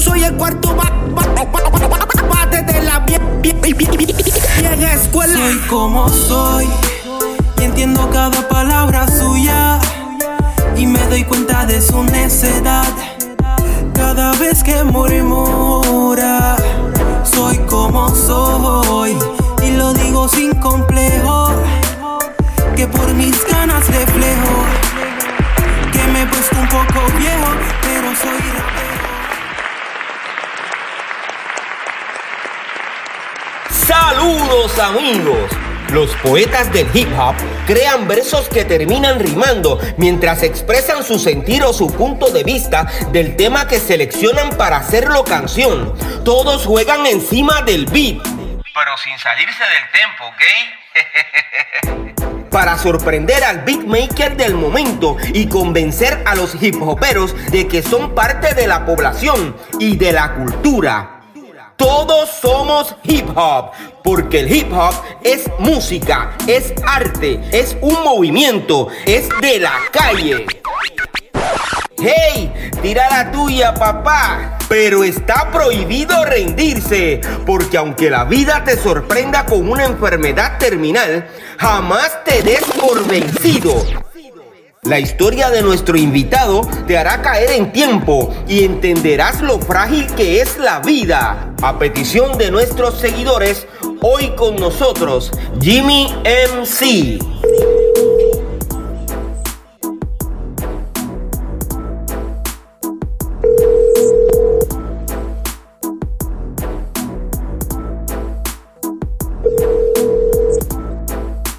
soy el cuarto bate de la vieja escuela. Soy como soy y entiendo cada palabra suya. Y me doy cuenta de su necedad cada vez que murmura. Soy como soy y lo digo sin complejo. Que por mis ganas reflejo que me he puesto un poco viejo, pero soy. Saludos amigos. Los poetas del hip hop crean versos que terminan rimando mientras expresan su sentir o su punto de vista del tema que seleccionan para hacerlo canción. Todos juegan encima del beat. Pero sin salirse del tempo, ¿ok? para sorprender al beatmaker del momento y convencer a los hip hoperos de que son parte de la población y de la cultura. Todos somos hip hop, porque el hip hop es música, es arte, es un movimiento, es de la calle. ¡Hey! Tira la tuya, papá. Pero está prohibido rendirse, porque aunque la vida te sorprenda con una enfermedad terminal, jamás te des por vencido. La historia de nuestro invitado te hará caer en tiempo y entenderás lo frágil que es la vida. A petición de nuestros seguidores, hoy con nosotros, Jimmy MC.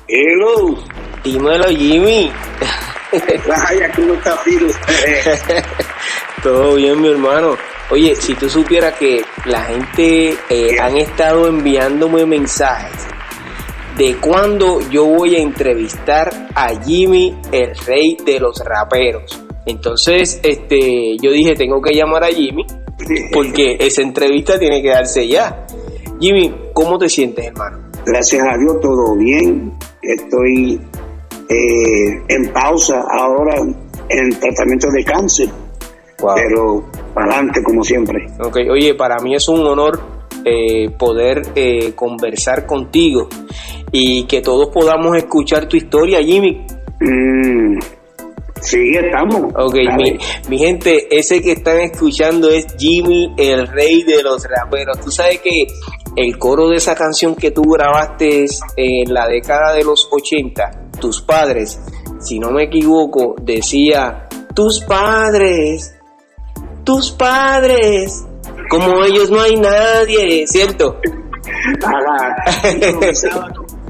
Hello. Dímelo, Jimmy. Vaya, ¿cómo está? Todo bien, mi hermano. Oye, si tú supieras que la gente eh, han estado enviándome mensajes de cuando yo voy a entrevistar a Jimmy, el rey de los raperos. Entonces, este, yo dije, tengo que llamar a Jimmy porque esa entrevista tiene que darse ya. Jimmy, ¿cómo te sientes, hermano? Gracias a Dios, todo bien. Estoy eh, en pausa ahora en tratamiento de cáncer, Wow. pero para adelante como siempre. Ok, oye, para mí es un honor eh, poder eh, conversar contigo y que todos podamos escuchar tu historia, Jimmy. Mm, sí, estamos. Ok, mi, mi gente, ese que están escuchando es Jimmy, el rey de los raperos. Tú sabes que el coro de esa canción que tú grabaste en la década de los 80, tus padres, si no me equivoco, decía, tus padres, tus padres, como ellos no hay nadie, ¿cierto?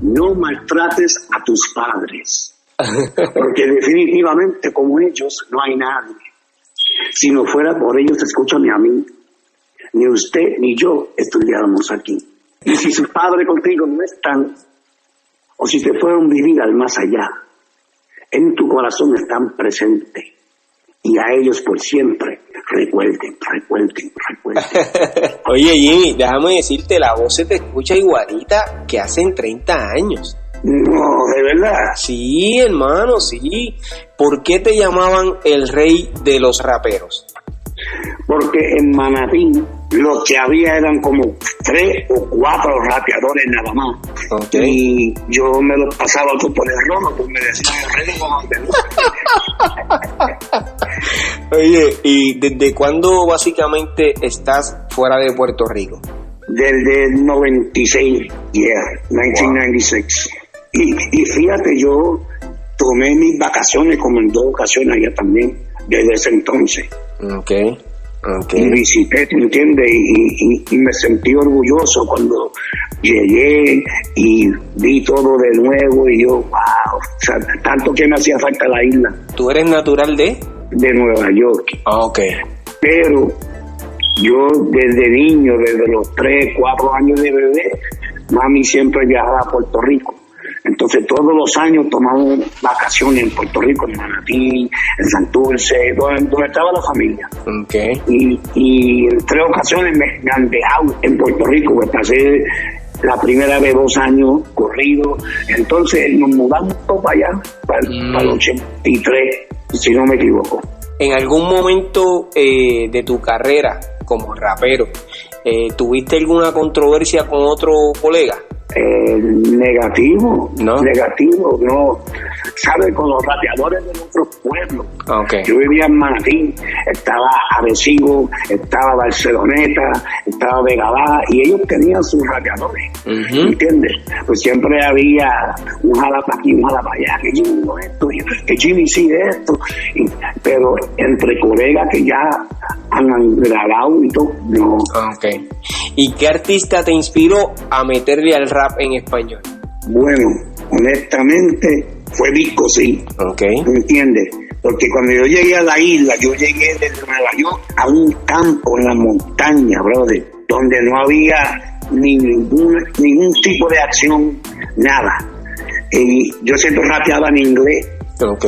No maltrates a tus padres, porque definitivamente como ellos no hay nadie. Si no fuera por ellos, escúchame a mí, ni usted ni yo estudiáramos aquí. Y si sus padres contigo no están, o si te fueron vivir al más allá, en tu corazón están presentes. Y a ellos por siempre, recuerden, recuerden, recuerden. Oye Jimmy, déjame decirte, la voz se te escucha igualita que hace 30 años. No, de verdad. Sí, hermano, sí. ¿Por qué te llamaban el rey de los raperos? Porque en Manatí lo que había eran como tres o cuatro rapeadores nada más. Y yo me lo pasaba todo por el rojo, pues me decían el los Oye, ¿y desde cuándo básicamente estás fuera de Puerto Rico? Desde el 96, yeah, 1996. Y, y fíjate, yo tomé mis vacaciones como en dos ocasiones allá también, desde ese entonces. Ok, ok. y visité, ¿te entiendes? Y, y- y me sentí orgulloso cuando llegué y vi todo de nuevo y yo, wow, o sea, tanto que me hacía falta la isla ¿Tú eres natural de? de Nueva York. Ah, ok. Pero yo desde niño, desde los 3, 4 años de bebé, mami siempre viajaba a Puerto Rico. Entonces todos los años tomamos vacaciones en Puerto Rico, en Manatí, en Santurce, donde, donde estaba la familia. Ok. y, y en tres ocasiones me, me han dejado en Puerto Rico, pues pasé la primera vez dos años corrido, entonces nos mudamos todo para allá, para, Mm. para el 83, si no me equivoco. En algún momento eh, de tu carrera como rapero, Eh, ¿Tuviste alguna controversia con otro colega? Eh, negativo, no. negativo, no. ¿Sabe? Con los rapeadores de nuestros pueblos. Okay. Yo vivía en Manatí, estaba Arecibo, estaba Barceloneta, estaba Vegabá, y ellos tenían sus rapeadores. ¿Entiendes? Pues siempre había un jala para aquí, un jala para allá, que Jimmy no esto, que Jimmy sí esto. pero entre colegas que ya han grabado y todo, no. Okay. ¿Y qué artista te inspiró a meterle al rap en español? Bueno, honestamente fue Disco, sí. Ok. ¿Me entiendes? Porque cuando yo llegué a la isla, yo llegué desde Nueva York a un campo en la montaña, brother, donde no había ningún, ningún tipo de acción, nada. Y yo siempre rapeaba en inglés. Ok.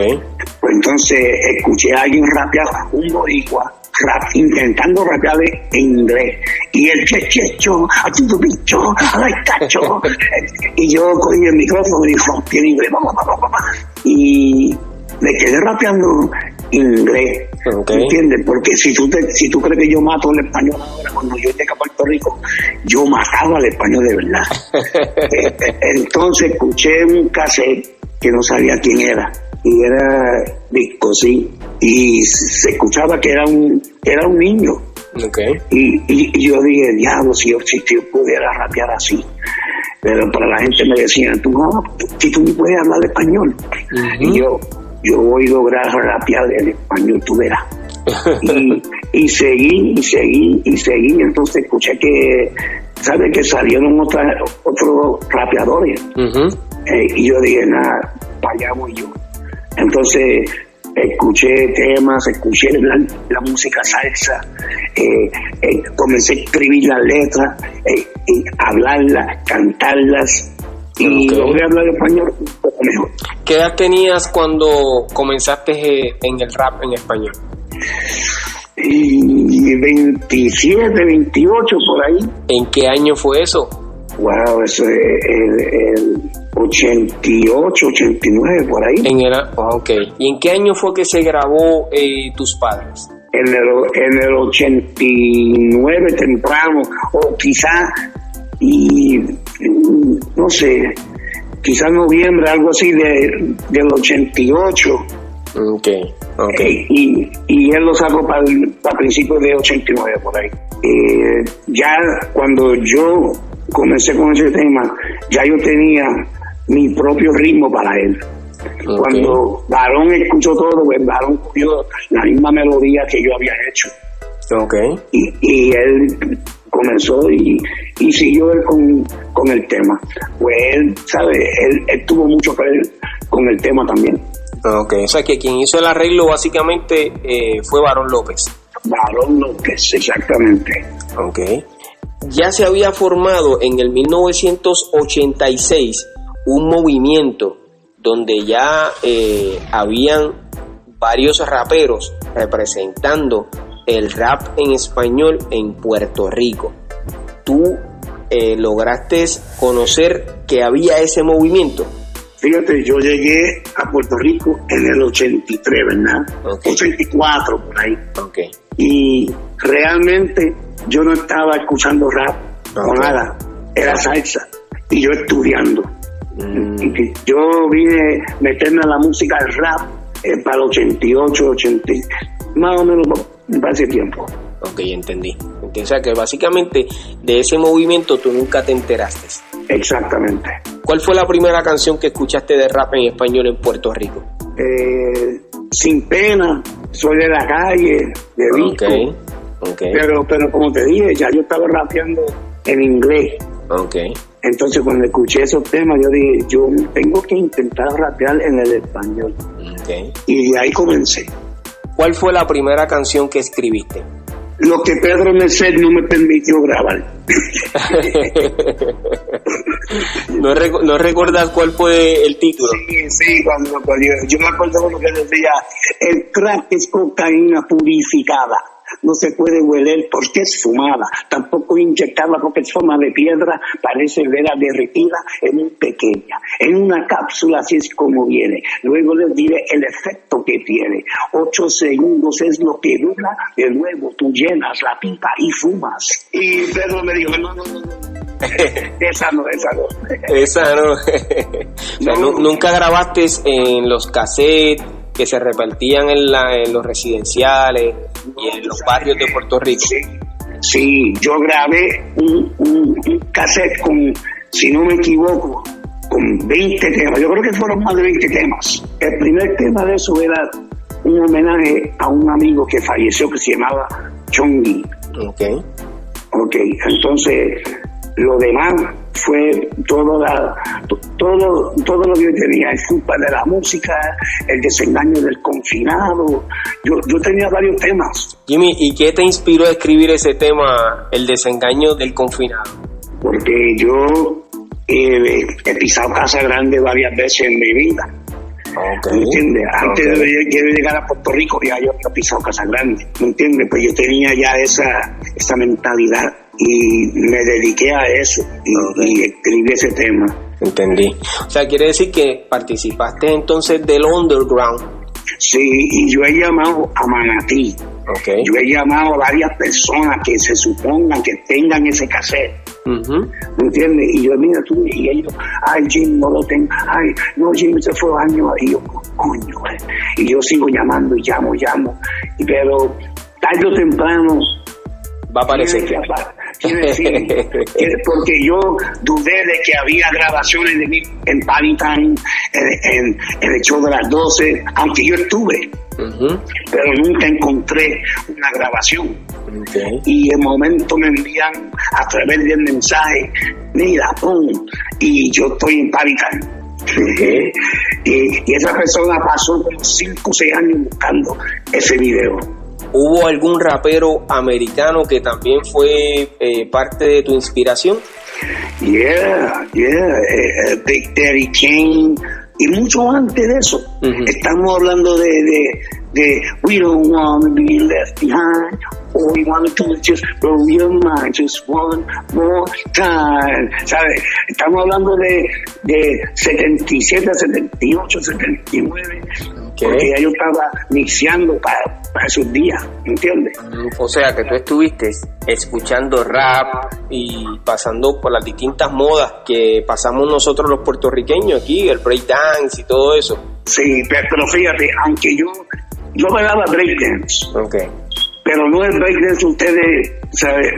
Pues entonces escuché a alguien rapear, un boricua, rap, intentando rapear en inglés. Y el chechecho, a tu bicho, a cacho. y yo cogí el micrófono y rompí en inglés. Y me quedé rapeando inglés. ¿Entiendes? Porque si tú, te, si tú crees que yo mato al español ahora, cuando yo llegué a Puerto Rico, yo mataba al español de verdad. Eh, eh, entonces escuché un cassette que no sabía quién era y era disco, sí, y se escuchaba que era un, era un niño. Okay. Y, y, yo dije, diablo, si yo, si yo pudiera rapear así. Pero para la gente me decían, tú no, si tú no puedes hablar español. Y yo, yo voy a lograr rapear el español, tú verás. y, y seguí, y seguí, y seguí. Entonces escuché que, ¿sabes? Que salieron otras, otros rapeadores. Eh, y yo dije, nada, para allá voy yo. Entonces escuché temas, escuché la, música salsa, eh, eh, comencé a escribir las letras, eh, hablarlas, cantarlas y logré hablar español un poco mejor. ¿Qué edad tenías cuando comenzaste en el rap en español? Y 27, 28 por ahí. ¿En qué año fue eso? Wow, eso es el 88, 89, por ahí. En el, ok. ¿Y en qué año fue que se grabó eh, Tus Padres? En el, en el 89 temprano, o quizá, y no sé, quizá noviembre, algo así de, del 88. Ok, ok. Eh, y, y él lo sacó para, para principios de 89, por ahí. Eh, ya cuando yo comencé con ese tema, ya yo tenía mi propio ritmo para él. Cuando Varón escuchó todo, pues Varón cogió la misma melodía que yo había hecho. Okay. Y, y él comenzó y, y siguió él con, con, el tema. Pues él, ¿sabe? Él, tuvo mucho que ver con el tema también. Ok, o sea que quien hizo el arreglo básicamente eh, fue Varón López. Varón López, exactamente. Ok. Ya se había formado en el 1986 un movimiento donde ya eh, habían varios raperos representando el rap en español en Puerto Rico. ¿Tú eh, lograste conocer que había ese movimiento? Fíjate, yo llegué a Puerto Rico en el 83, ¿verdad? 84 por ahí. Okay. Y realmente yo no estaba escuchando rap o nada, era salsa. Y yo estudiando. Y yo vine a meterme a la música rap eh, para el 88, 80, más o menos para ese tiempo. Ok, entendí. O sea que básicamente de ese movimiento tú nunca te enteraste. Exactamente. ¿Cuál fue la primera canción que escuchaste de rap en español en Puerto Rico? Eh, sin pena, soy de la calle, de Vico. Okay. Pero, pero como te dije, ya yo estaba rapeando en inglés. Okay. Entonces cuando escuché esos temas yo dije, yo tengo que intentar rapear en el español. Y de ahí comencé. ¿Cuál fue la primera canción que escribiste? Lo que Pedro Merced no me permitió grabar. ¿No, ¿No, recuerdas cuál fue el título? Sí, sí, cuando, yo, me acuerdo de lo que decía, el crack es cocaína purificada no se puede hueler porque es fumada, tampoco inyectarla porque es forma de piedra, parece vera derretida en un pequeña, en una cápsula así es como viene. Luego les diré el efecto que tiene. Ocho segundos es lo que dura, de nuevo tú llenas la pipa y fumas. Y Pedro me dijo, no, no, no, no. esa no, esa no. esa no. nunca grabaste en los cassettes que se repartían en, la, en los residenciales y en los barrios de Puerto Rico. Sí, yo grabé un, un, cassette con, si no me equivoco, con 20 temas. Yo creo que fueron más de 20 temas. El primer tema de eso era un homenaje a un amigo que falleció que se llamaba Chongi. Ok. Ok, entonces lo demás fue todo, la, todo, todo lo que yo tenía, es culpa de la música, el desengaño del confinado. Yo, yo tenía varios temas. Jimmy, ¿y qué te inspiró a escribir ese tema, el desengaño del confinado? Porque yo eh, he pisado Casa Grande varias veces en mi vida. Okay. ¿Me entiendes? Antes de, llegar a Puerto Rico ya yo había pisado Casa Grande. ¿Me entiendes? Pues yo tenía ya esa, esa mentalidad y me dediqué a eso y, escribí ese tema. Entendí. O sea, quiere decir que participaste entonces del underground. Sí, y yo he llamado a Manatí. Okay. Yo he llamado a varias personas que se supongan que tengan ese cassette. ¿Me entiendes? Y yo, mira tú, y ellos, ay, Jim, no lo tengo, ay, no, Jim se fue años, y yo, coño, eh". y yo sigo llamando y llamo, llamo, pero tarde o temprano va a aparecer. porque yo dudé de que había grabaciones de mí en Paritime, en, en, el show de las 12, aunque yo estuve, pero nunca encontré una grabación. Y en momento me envían a través del mensaje, mira, pum, y yo estoy en Paritime. y, y esa persona pasó como 5 o 6 años buscando ese video. ¿Hubo algún rapero americano que también fue eh, parte de tu inspiración? Yeah, yeah, eh, eh, Big Daddy Kane y mucho antes de eso. Estamos hablando de, de, de We Don't Want to Be Left Behind. All we want to do is just blow your mind just one more time. ¿Sabes? Estamos hablando de, de 77, 78, 79 porque ya yo estaba mixeando para, para esos días, ¿entiendes? O sea que tú estuviste escuchando rap y pasando por las distintas modas que pasamos nosotros los puertorriqueños aquí, el breakdance y todo eso. Sí, pero fíjate, aunque yo, yo bailaba breakdance. Pero no el breakdance ustedes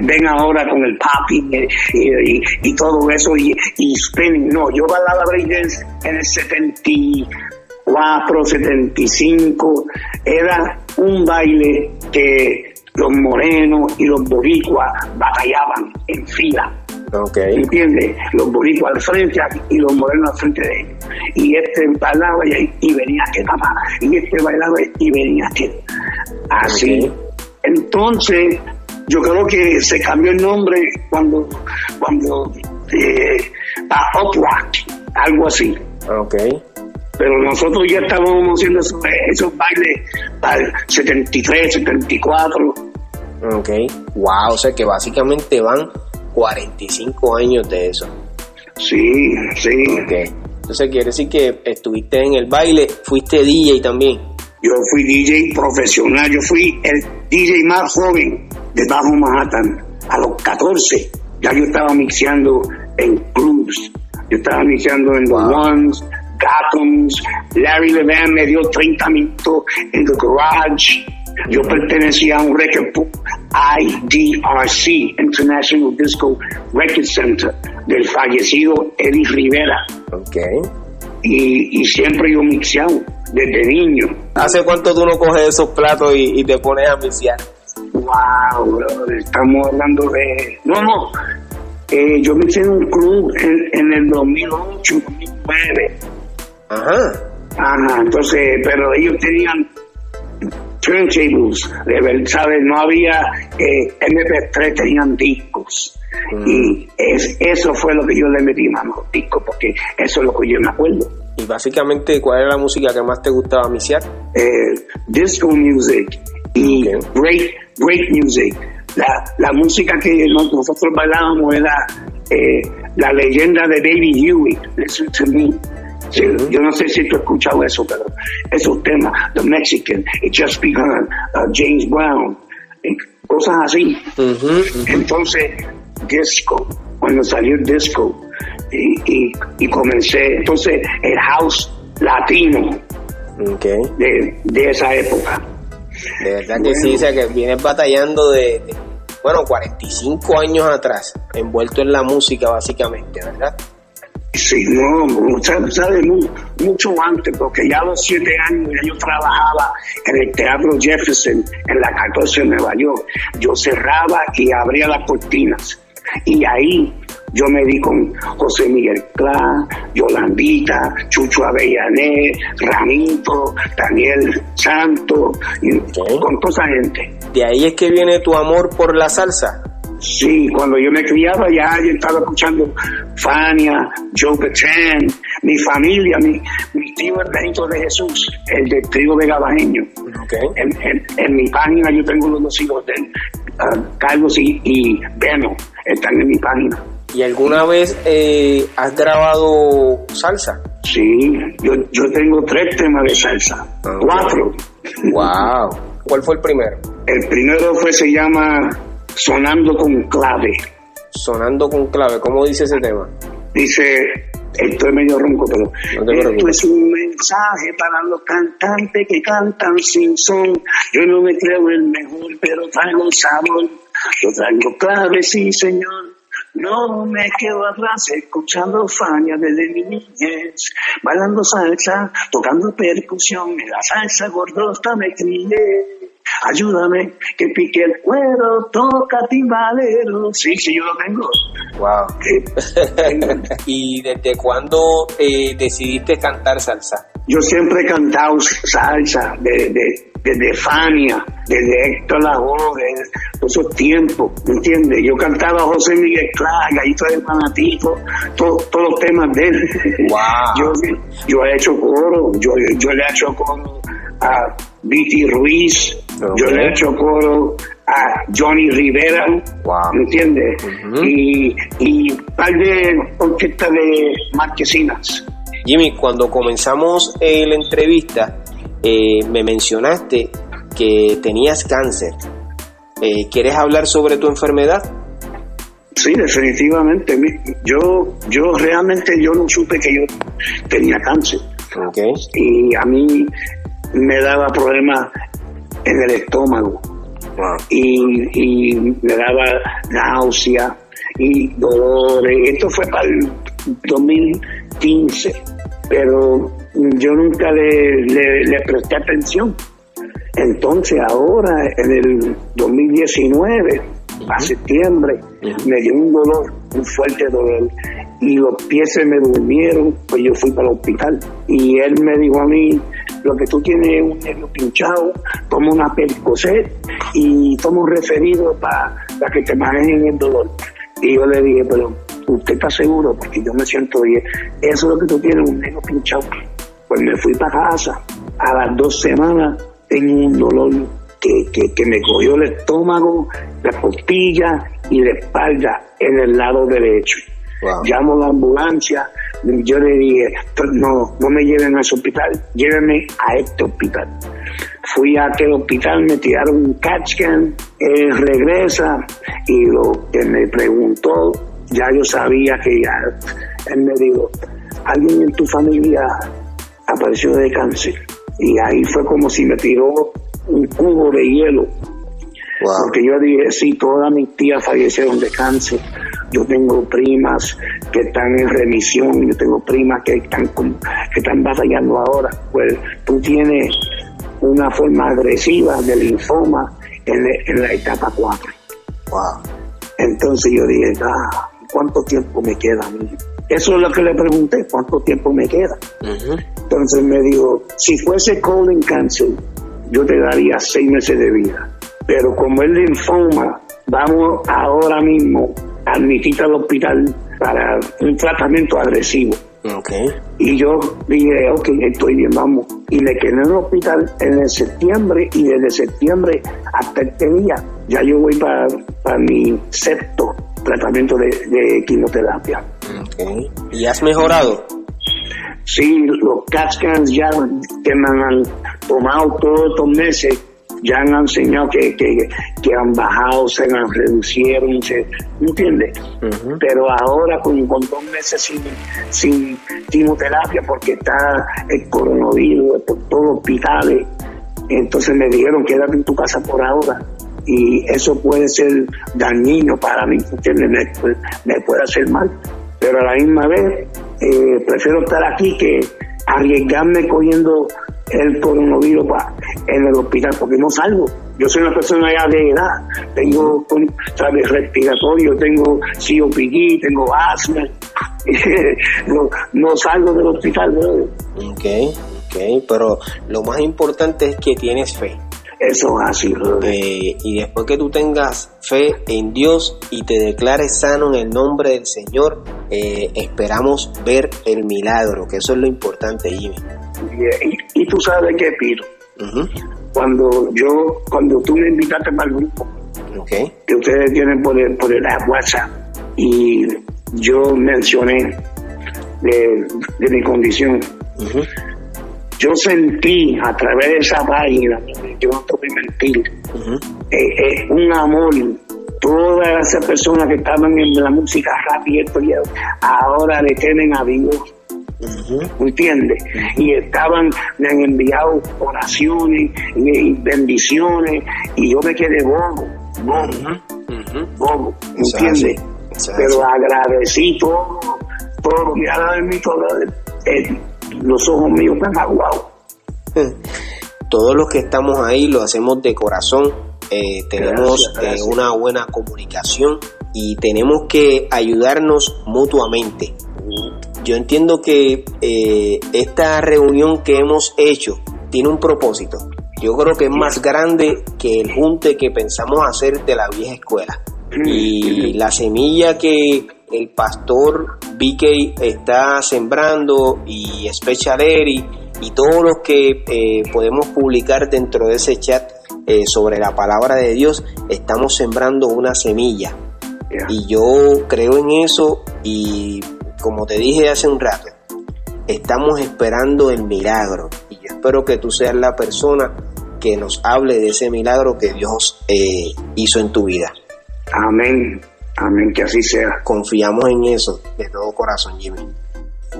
ven ahora con el popping y, y, todo eso y, y, spinning. No, yo bailaba breakdance en el 70, 75 era un baile que los morenos y los boricuas batallaban en fila. Okay. ¿Entiendes? Los boricuas al frente y los morenos al frente de ellos. Y este bailaba y, venía que papá. Y este bailaba y venía que. Así. Entonces, yo creo que se cambió el nombre cuando, cuando eh, a Up Rock, algo así. Okay pero nosotros ya estábamos haciendo esos, bailes para 73, 74. Ok, wow, o sea que básicamente van 45 años de eso. Sí, sí. Ok, entonces quiere decir que estuviste en el baile, fuiste DJ también. Yo fui DJ profesional, yo fui el DJ más joven de Bajo Manhattan, a los 14. Ya yo estaba mixeando en clubs, yo estaba mixeando en los Ones, Gatoms, Larry Levan me dio 30 minutos en The Garage. Yo pertenecía a un record IDRC, International Disco Record Center, del fallecido Eddie Rivera. Okay. Y, y siempre yo mixeado, desde niño. ¿Hace cuánto tú no coges esos platos y, te pones a mixear? Wow, estamos hablando de... No, no, eh, yo me en un club en, en el 2008, 2009 Ajá. Ajá, entonces, pero ellos tenían turntables, de verdad, ¿sabes? No había eh, MP3, tenían discos. Mm. Y es, eso fue lo que yo le metí mano, discos, porque eso es lo que yo me acuerdo. Y básicamente, ¿cuál era la música que más te gustaba misiar? Eh, disco music y great, great music. La, la música que nosotros bailábamos era eh, la leyenda de David Hewitt, Listen to Me. Yo no sé si tú has escuchado eso, pero esos temas, The Mexican, It Just Begun, uh, James Brown, cosas así. Entonces, disco, cuando salió el disco, y, y, comencé, entonces, el house latino de, de esa época. De verdad que sí, o sea que vienes batallando de, bueno, 45 años atrás, envuelto en la música básicamente, ¿verdad? Sí, no, sabe, mucho antes, porque ya a los siete años yo trabajaba en el Teatro Jefferson, en la 14 de Nueva York. Yo cerraba y abría las cortinas. Y ahí yo me di con José Miguel Clá, Yolandita, Chucho Avellané, Ramito, Daniel Santo, con toda esa gente. ¿De ahí es que viene tu amor por la salsa? Sí, cuando yo me criaba ya yo estaba escuchando Fania, Joe Petén, mi familia, mi, mi tío Benito de Jesús, el del trigo de Gabajeño. En, mi página yo tengo los dos hijos de uh, Carlos y, y Beno, están en mi página. ¿Y alguna vez eh, has grabado salsa? Sí, yo, yo tengo tres temas de salsa, cuatro. Wow. ¿Cuál fue el primero? El primero fue se llama Sonando con clave. Sonando con clave, ¿cómo dice ese tema? Dice, esto es medio ronco, pero esto es un mensaje para los cantantes que cantan sin son. Yo no me creo el mejor, pero traigo sabor. Yo traigo clave, sí, señor. No me quedo atrás escuchando Fania desde mi niñez, bailando salsa, tocando percusión, en la salsa gordota me crié. Ayúdame, que pique el cuero, toca timbalero. Sí, sí, yo lo tengo. Wow. ¿Y desde cuándo eh, decidiste cantar salsa? Yo siempre he cantado salsa, de, desde Fania, desde Héctor Lavoe, de esos tiempos, ¿me entiendes? Yo cantaba a José Miguel Clara, Gallito de Manatico, todos los temas de él. Yo, yo he hecho coro, yo, yo le he hecho coro a Viti Ruiz, yo le he hecho coro a Johnny Rivera, ¿me entiendes? Y, y par de orquesta de marquesinas. Jimmy, cuando comenzamos la entrevista, eh, me mencionaste que tenías cáncer. Eh, ¿Quieres hablar sobre tu enfermedad? Sí, definitivamente. Yo, yo realmente yo no supe que yo tenía cáncer. Okay. Y a mí me daba problemas en el estómago. Y, y, me daba náusea y dolores. Esto fue para el 2015, pero yo nunca le, presté atención. Entonces ahora, en el 2019, a septiembre, me dio un dolor, un fuerte dolor, y los pies se me durmieron, pues yo fui para el hospital. Y él me dijo a mí, lo que tú tienes es un nervio pinchado, toma una percocet y toma un referido para que te manejen el dolor. Y yo le dije, pero ¿usted está seguro? Porque yo me siento bien. Eso es lo que tú tienes, un nervio pinchado. Pues me fui para casa. A las dos semanas tengo un dolor que, que, me cogió el estómago, la costilla y la espalda en el lado derecho. Llamo a la ambulancia, yo le dije, no, no me lleven a ese hospital, llévenme a este hospital. Fui a aquel hospital, me tiraron un CAT scan, él regresa y lo que me preguntó, ya yo sabía que ya, él me dijo, alguien en tu familia apareció de cáncer. Y ahí fue como si me tiró un cubo de hielo. Porque yo dije, sí, todas mis tías fallecieron de cáncer. Yo tengo primas que están en remisión, yo tengo primas que están, que están batallando ahora. Pues tú tienes una forma agresiva de linfoma en, la etapa 4. Entonces yo dije, ah, ¿cuánto tiempo me queda a mí? Eso es lo que le pregunté, ¿cuánto tiempo me queda? Entonces me dijo, si fuese colon cancer, yo te daría seis meses de vida. Pero como es linfoma, vamos ahora mismo a admitirte al hospital para un tratamiento agresivo. Okay. Y yo dije, ok, estoy bien, vamos. Y me quedé en el hospital en el septiembre y desde septiembre hasta este día ya yo voy para, para mi sexto tratamiento de, de quimioterapia. Okay. ¿Y has mejorado? Sí, los CAT scans ya que me han tomado todos estos meses ya han enseñado que, que, que han bajado, se han reducieron, se, ¿me entiendes? Pero ahora con, con dos meses sin, sin quimioterapia porque está el coronavirus por todos los hospitales, entonces me dijeron quédate en tu casa por ahora y eso puede ser dañino para mí, ¿entiendes? Me, me puede hacer mal, pero a la misma vez eh, prefiero estar aquí que arriesgarme cogiendo el coronavirus pa- en el hospital porque no salgo. Yo soy una persona ya de edad, tengo ¿sabes? respiratorio, tengo COPD, tengo asma, no, no salgo del hospital. brother. Ok, ok, pero lo más importante es que tienes fe. Eso es así. Eh, y después que tú tengas fe en Dios y te declares sano en el nombre del Señor, eh, esperamos ver el milagro, que eso es lo importante, Jimmy. Y, y tú sabes qué Cuando yo, cuando tú me invitaste para el grupo, que ustedes tienen por el, por el WhatsApp y yo mencioné de, de mi condición. Yo sentí a través de esa página, yo no te voy a mentir, eh, eh, un amor. Todas esas personas que estaban en la música eso, ahora le temen a Dios. ¿Entiendes? Y estaban, me han enviado oraciones y, bendiciones y yo me quedé bobo, bobo, bobo, ¿entiendes? Pero agradecí todo, todo, y ahora de mí todo, eh, los ojos míos están aguados. Todos los que estamos ahí lo hacemos de corazón, eh, tenemos Gracias, gracias. eh, una buena comunicación y tenemos que ayudarnos mutuamente. Yo entiendo que eh, esta reunión que hemos hecho tiene un propósito. Yo creo que es más grande que el junte que pensamos hacer de la vieja escuela. Y la semilla que el pastor BK está sembrando y Special Eri y todos los que eh, podemos publicar dentro de ese chat eh, sobre la palabra de Dios, estamos sembrando una semilla. Y yo creo en eso y como te dije hace un rato, estamos esperando el milagro. Y yo espero que tú seas la persona que nos hable de ese milagro que Dios eh, hizo en tu vida. Amén, amén, que así sea. Confiamos en eso de todo corazón, Jimmy.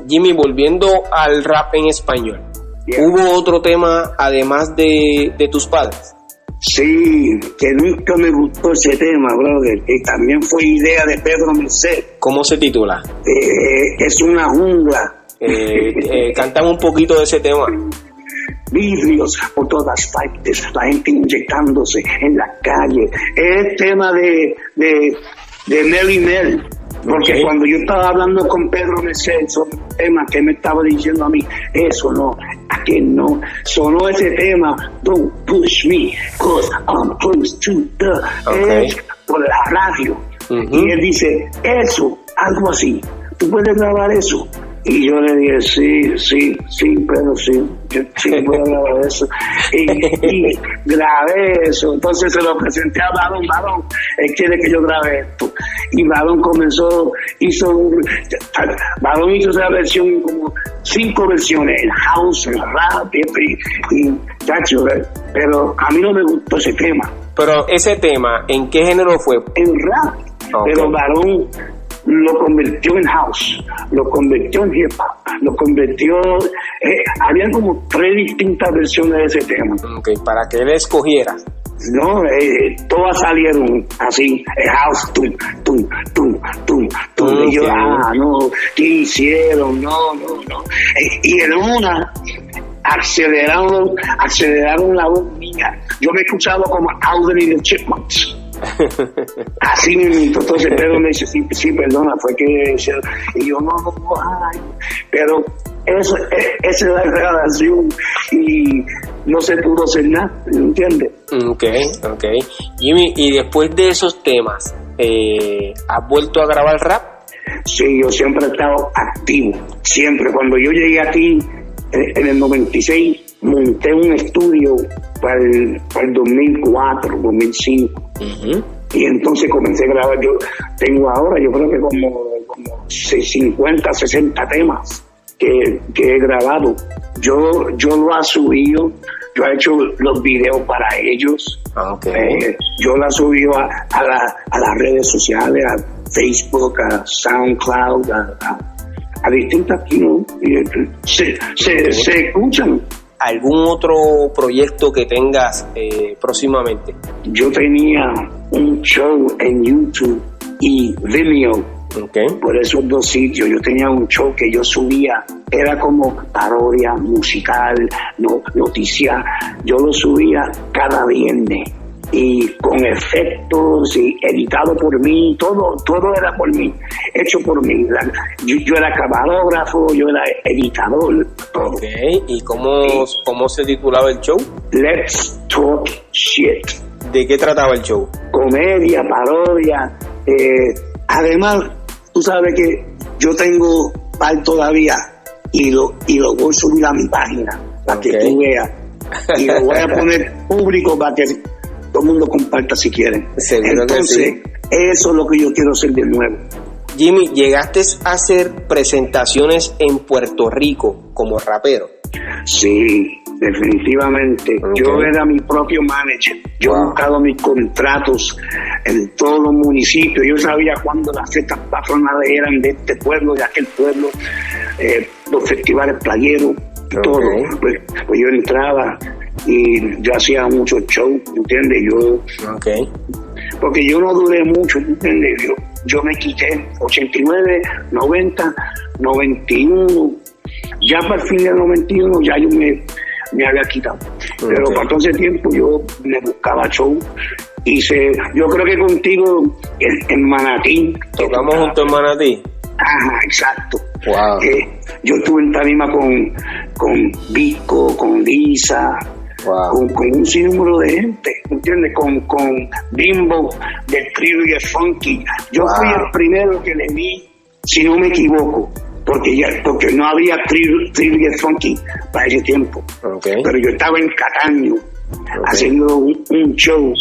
Jimmy, volviendo al rap en español, Yeah. ¿hubo otro tema además de, de tus padres? Sí, que nunca me gustó ese tema, brother, que también fue idea de Pedro Merced. ¿Cómo se titula? Eh, es una jungla. Eh, eh, cantame un poquito de ese tema. vidrios por todas partes, la gente inyectándose en la calle. Es el tema de, de, de Mary Mel. Porque cuando yo estaba hablando con Pedro Merced sobre el tema que me estaba diciendo a mí, eso no, a que no, sonó ese tema, Don't push me, cause I'm close to the Ok. edge, por la radio. Y él dice, eso, algo así, ¿tú puedes grabar eso? Y yo le dije, sí, sí, sí, pero sí, yo sí puedo grabar eso. Y, y grabé eso. Entonces se lo presenté a Balón, Balón, él quiere que yo grabe esto. Y Balón comenzó, hizo, un- Balón hizo esa versión, como cinco versiones, el house, el rap, y, y chacho, eh, pero a mí no me gustó ese tema Pero ese tema, ¿en qué género fue? en rap, Pero Varón lo convirtió en house, lo convirtió en hip hop, lo convirtió, eh, había como tres distintas versiones de ese tema, Ok, para que él escogiera. ¿no? Eh, todas salieron así, eh, house, tum, tum, tum, tum, tum, y yo, ah, no, ¿qué hicieron? No, no, no. Eh, y en una aceleraron, aceleraron la voz mía, yo me he escuchado como Audrey de Chipmunks. Así mismo, entonces Pedro me dice, sí, sí, perdona, fue que. Y yo, no, no, no, ay. Pero eso, e- esa es la relación y no se pudo hacer nada, ¿entiendes? Ok, ok. Jimmy, y después de esos temas, eh, ¿has vuelto a grabar rap? Sí, yo siempre he estado activo, siempre. Cuando yo llegué aquí en, en el 96, monté un estudio para el, para el 2004, 2005. Y entonces comencé a grabar. Yo tengo ahora, yo creo que como, como 50, 60 temas que, que he grabado. Yo, yo lo he subido, yo he hecho los videos para ellos. Ah, Eh, yo la he subido a, a, la- a las redes sociales, a Facebook, a SoundCloud, a, a- a distintas, y, eh, se, se, se escuchan. ¿Algún otro proyecto que tengas eh, próximamente? Yo tenía un show en YouTube y Vimeo Ok. por esos dos sitios. Yo tenía un show que yo subía, era como parodia musical, no, noticia. Yo lo subía cada viernes y con efectos y editado por mí, todo, todo era por mí, hecho por mí. Yo, yo era camarógrafo, yo era editador, todo. Ok. ¿Y cómo, cómo se titulaba el show? Let's talk shit. ¿De qué trataba el show? comedia, parodia. eh, además, tú sabes que yo tengo par todavía y lo, y lo voy a subir a mi página para que tú veas. Y lo voy a poner público para que todo el mundo comparta si quieren. Seguro que Entonces, sí. eso es lo que yo quiero hacer de nuevo. Jimmy, ¿llegaste a hacer presentaciones en Puerto Rico como rapero? Sí, definitivamente. Yo era mi propio manager. Yo Wow. he buscado mis contratos en todos los municipios. Yo sabía cuándo las fiestas patronales eran de este pueblo, de aquel pueblo, eh, los festivales playeros, todo. Pues, pues yo entraba y yo hacía muchos shows, ¿entiendes? Yo Ok. porque yo no duré mucho, ¿entiendes? Yo, yo me quité 89, 90, 91, ya para el fin del 91 ya yo me, me había quitado. Pero Ok. para todo ese tiempo yo me buscaba show, hice, yo creo que contigo en, en Manatí. ¿Tocamos tocaba- junto en Manatí? Ajá, exacto. Wow. Eh, yo estuve en tarima con, con Vico, con Lisa, Wow. con, con un sinnúmero de gente, ¿entiendes? Con, con Bimbo del trío y el funky. Yo Wow. fui el primero que le vi, si no me equivoco, porque ya, porque no había trío y el funky para ese tiempo. Ok. Pero yo estaba en Cataño haciendo un, un show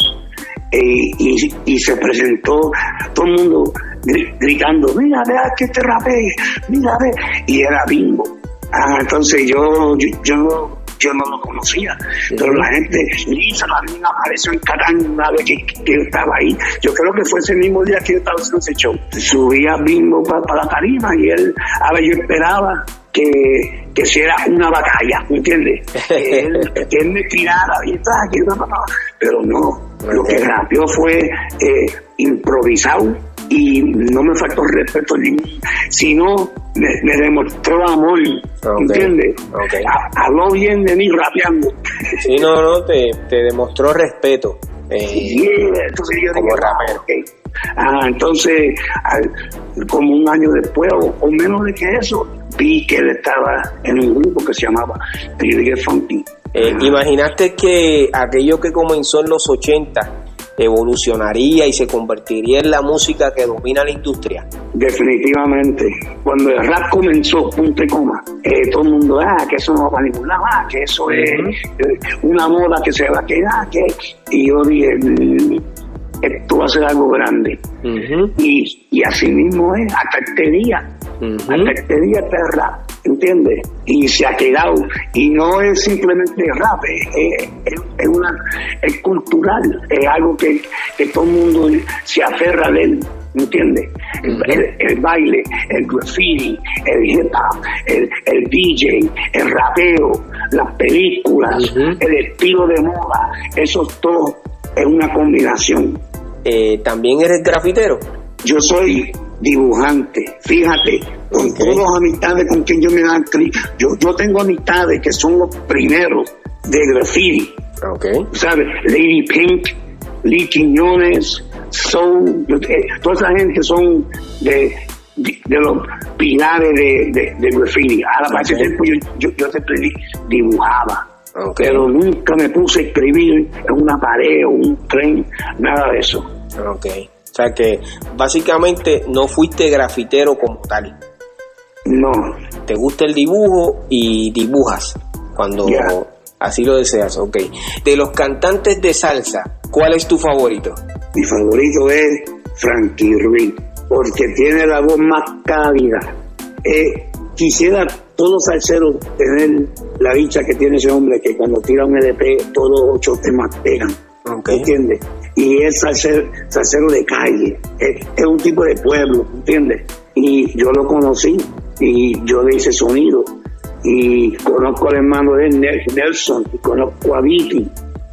eh, y, y se presentó todo el mundo gri- gritando, mira, vea que te rapé, mira, ve, y era Bimbo. Ah, entonces yo, yo, yo yo no lo conocía, pero la gente, Lisa también apareció en Cataño una vez que, que yo estaba ahí. Yo creo que fue ese mismo día que yo estaba haciendo ese show. Subía Bimbo para la tarima y él, a ver, yo esperaba que, que si era una batalla, ¿me entiendes? Que él, que él me tirara y tal, que iba, papá, pero no, lo que rapeó fue eh, improvisado y no me faltó respeto ningún, sino me, me demostró amor, Ok, ¿entiendes? Habló bien de mí rapeando. Sí, no, no, te, te demostró respeto. Eh, Yeah, entonces yo como dije, rapero. ah, ok. Ah, entonces, al- como un año después, o, o menos de que eso, vi que él estaba en un grupo que se llamaba Trio Funky. eh, ¿Imaginaste que aquello que comenzó en los 80 evolucionaría y se convertiría en la música que domina la industria? Definitivamente. Cuando el rap comenzó, punto y coma, eh, todo el mundo, ah, que eso no va para ningún lado, ah, que eso es eh, una moda que se va a quedar, que... Y yo dije, mm, esto va a ser algo grande. Y, y así mismo es, hasta este día. Hasta este día está el rap, ¿entiendes? Y se ha quedado. Y no es simplemente rap, es, es- es una, es cultural, es algo que, que todo el mundo se aferra de él, ¿entiendes? El, el- el baile, el graffiti, el hip hop, el, el DJ, el rapeo, las películas, el estilo de moda, eso todo es una combinación. Eh, ¿También eres grafitero? Yo soy dibujante, fíjate, con Ok. todas las amistades con quien yo me dan yo, yo tengo amistades que son los primeros de graffiti, Ok. ¿sabes? Lady Pink, Lee Quiñones, Soul, eh, toda esa gente son de, de, de los pilares de, de, de graffiti. Ahora, para ese Ok. tiempo yo, yo, yo siempre di- dibujaba. Pero nunca me puse a escribir en una pared o un tren, nada de eso. Ok. O sea que básicamente no fuiste grafitero como tal. No. Te gusta el dibujo y dibujas cuando así lo deseas, ok. De los cantantes de salsa, ¿cuál es tu favorito? Mi favorito es Frankie Ruiz, porque tiene la voz más cálida. Eh, quisiera todos salseros tener la dicha que tiene ese hombre, que cuando tira un LP, todos ocho temas pegan. ¿Entiendes? Y es salsero, salsero de calle, es, un tipo de pueblo, ¿entiendes? Y yo lo conocí y yo le hice sonido. Y conozco al hermano de Nelson, y conozco a Vicky,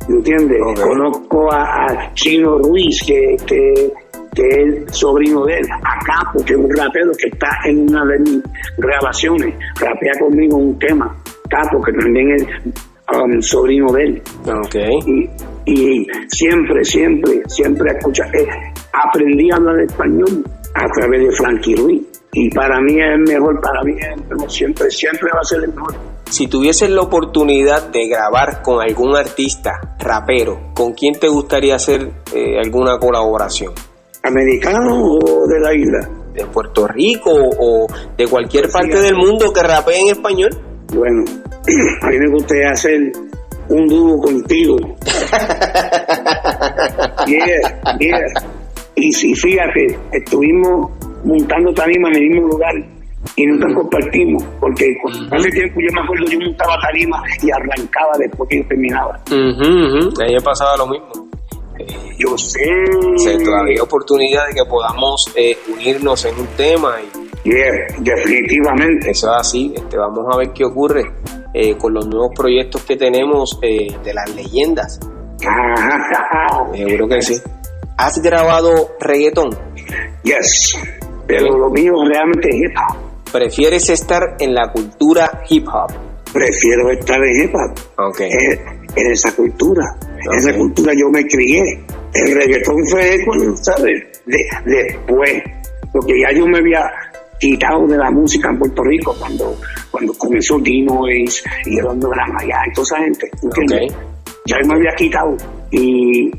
¿entiendes? Conozco a, Chino Ruiz, que, que que es sobrino de él, acá, porque es un rapero que está en una de mis grabaciones, rapea conmigo un tema, Capo, que también es um, sobrino de él. Okay. Y, siempre, siempre, siempre escucha, eh, aprendí a hablar español a través de Frankie Ruiz. Y para mí es mejor, para mí es siempre, siempre va a ser el mejor. Si tuvieses la oportunidad de grabar con algún artista rapero, ¿con quién te gustaría hacer eh, alguna colaboración? americano o de la isla? De Puerto Rico o de cualquier parte del mundo que rapee en español. Bueno, a mí me gustaría hacer un dúo contigo. yeah, yeah. Y si fíjate, estuvimos montando tarima en el mismo lugar y nunca compartimos, porque hace tiempo yo me acuerdo, yo montaba tarima y arrancaba después que terminaba. Uh pasaba lo mismo. Yo sé. todavía hay oportunidad de que podamos eh, unirnos en un tema. Y, definitivamente. Eso es así. Este, vamos a ver qué ocurre eh, con los nuevos proyectos que tenemos eh, de las leyendas. Seguro que sí. ¿Has grabado reggaetón? Yes. Pero lo mío realmente es hip hop. ¿Prefieres estar en la cultura hip hop? Prefiero estar en hip hop. Okay. en esa cultura. En esa cultura yo me crié. El reggaetón fue, ¿sabes? después. Porque ya yo me había quitado de la música en Puerto Rico cuando, cuando comenzó Dino y el Gran allá y toda esa gente. Ya yo me había quitado. Y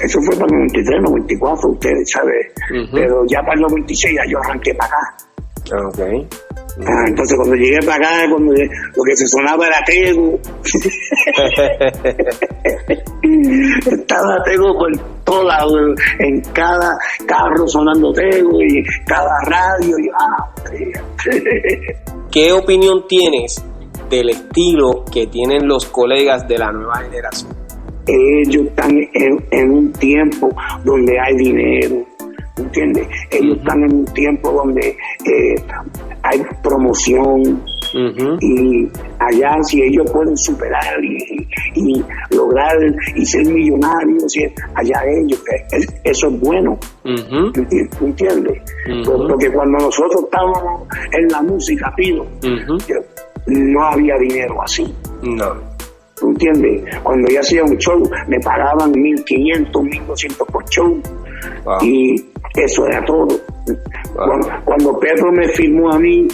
eso fue para el 93, 94, ustedes, ¿sabes? Pero ya para el 96 ya yo arranqué para acá. Okay. Ah, entonces cuando llegué para acá, cuando lo que se sonaba era Tego. Estaba Tego por todos lados, en cada carro sonando Tego y cada radio. Y, ah, ¿Qué opinión tienes del estilo que tienen los colegas de la nueva generación? Ellos están en un tiempo donde hay dinero, ¿entiendes? Ellos están en un tiempo donde eh, hay promoción y allá si ellos pueden superar y, lograr y ser millonarios, allá ellos, eso es bueno, ¿entiendes? Porque cuando nosotros estábamos en la música, pido, no había dinero así. No. ¿Tú entiendes? Cuando yo hacía un show, me pagaban 1.500, 1.200 por show. Y eso era todo. Cuando, Pedro me firmó a mí,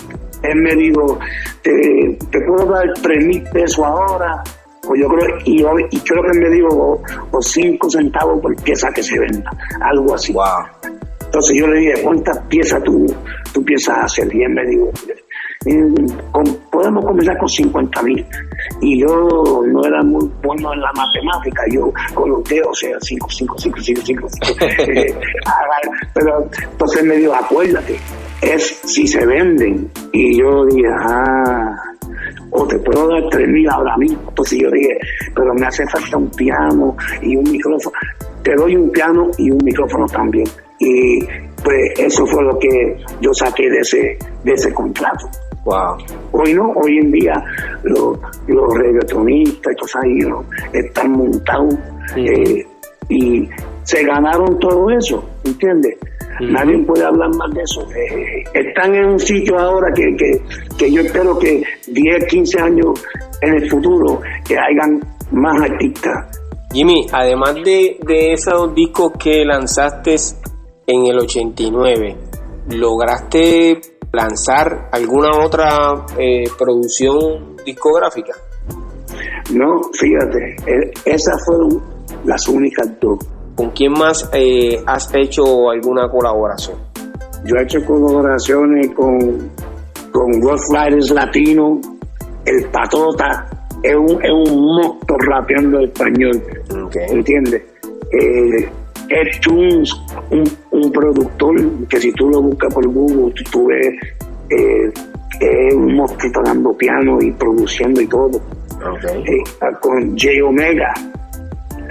él me dijo, te, puedo dar 3.000 pesos ahora. Pues yo creo, y, y creo que me dijo, o 5 centavos por pieza que se venda. Algo así. Entonces yo le dije, ¿cuántas piezas tú, tú piensas hacer? Y él me dijo, podemos comenzar con 50 mil. Y yo no era muy bueno en la matemática, yo dedos, o sea, 5, 5, 5, 5, 5. Pero entonces me dijo, acuérdate, es si se venden. Y yo dije, ah, o te puedo dar 3 mil ahora mismo. Entonces yo dije, pero me hace falta un piano y un micrófono. Te doy un piano y un micrófono también. Y pues eso fue lo que yo saqué de ese, de ese contrato. Wow. Hoy no, hoy en día los, los reggaetonistas ahí están montados eh, y se ganaron todo eso, ¿entiendes? Nadie puede hablar más de eso. Eh, están en un sitio ahora que, que, yo espero que 10, 15 años en el futuro que hayan más artistas. Jimmy, además de, de esos discos que lanzaste en el 89, ¿lograste lanzar alguna otra eh, producción discográfica? No, fíjate, e, esas fueron las únicas dos. ¿Con quién más eh, has hecho alguna colaboración? Yo he hecho colaboraciones con, con Riders Latino, El Patota, es un, es un monstruo rapeando español, ¿entiendes? Eh, Ed un, un, productor que si tú lo buscas por Google, tú ves, eh, es un monstruo tocando piano y produciendo y todo. Eh, con J Omega,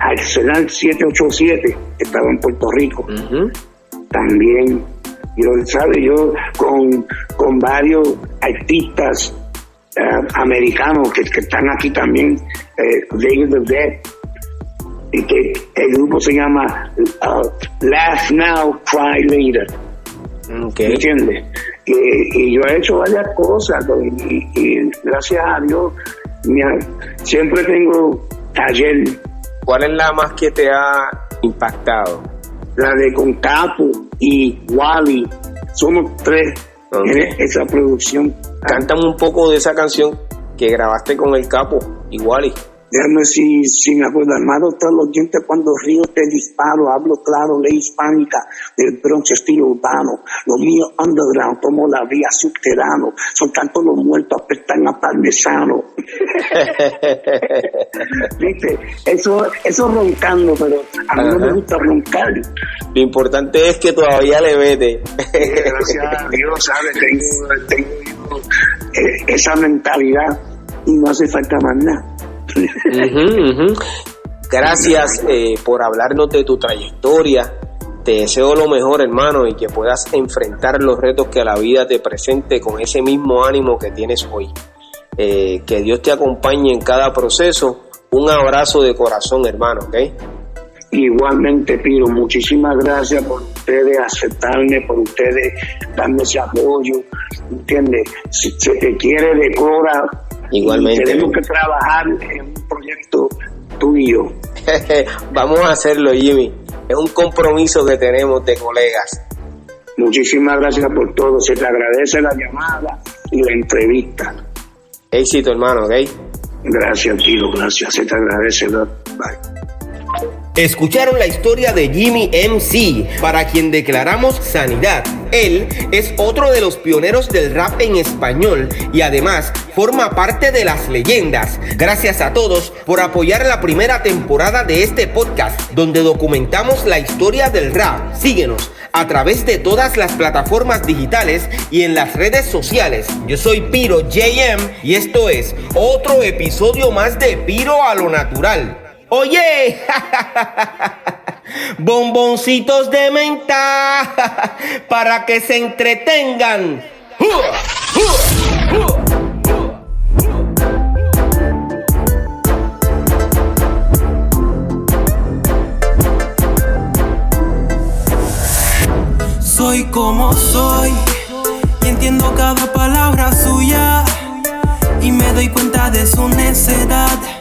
Arsenal 787, que estaba en Puerto Rico. También, yo, ¿sabe? Yo con, con varios artistas eh, americanos que, están aquí también, eh, David the Dead, y que el grupo se llama uh, Laugh Now, Cry Later. Okay. ¿Entiendes? Y, yo he hecho varias cosas y, gracias a Dios siempre tengo taller. ¿Cuál es la más que te ha impactado? La de Concapo y Wally. Somos tres en esa producción. Cántame un poco de esa canción que grabaste con el capo, igual. Déjame si, si me acuerdo, armado todos los dientes cuando río te disparo, hablo claro, ley hispánica, del Bronx estilo urbano, lo mío underground, tomo la vía subterráneo, son tantos los muertos, apestan a parmesano. ¿Viste? Eso, eso roncando, pero a mí no me gusta roncar. Lo importante es que todavía le vete. Gracias a Dios, ¿sabes? Tengo, tengo eh, esa mentalidad y no hace falta más nada. Gracias eh, por hablarnos de tu trayectoria. Te deseo lo mejor, hermano, y que puedas enfrentar los retos que la vida te presente con ese mismo ánimo que tienes hoy. Eh, que Dios te acompañe en cada proceso. Un abrazo de corazón, hermano, ¿ok? Igualmente, Piro, muchísimas gracias por ustedes aceptarme, por ustedes darme ese apoyo, ¿entiendes? Si se te quiere, decora, Igualmente. tenemos que trabajar en un proyecto tuyo. Vamos a hacerlo, Jimmy. Es un compromiso que tenemos de colegas. Muchísimas gracias por todo. Se te agradece la llamada y la entrevista. Éxito, hermano, ¿ok? Gracias, tío. Gracias. Se te agradece. Bye. Escucharon la historia de Jimmy MC, para quien declaramos sanidad. Él es otro de los pioneros del rap en español y además forma parte de las leyendas. Gracias a todos por apoyar la primera temporada de este podcast donde documentamos la historia del rap. Síguenos a través de todas las plataformas digitales y en las redes sociales. Yo soy Piro JM y esto es otro episodio más de Piro a lo natural. Oye, bomboncitos de menta para que se entretengan. Soy como soy y entiendo cada palabra suya y me doy cuenta de su necedad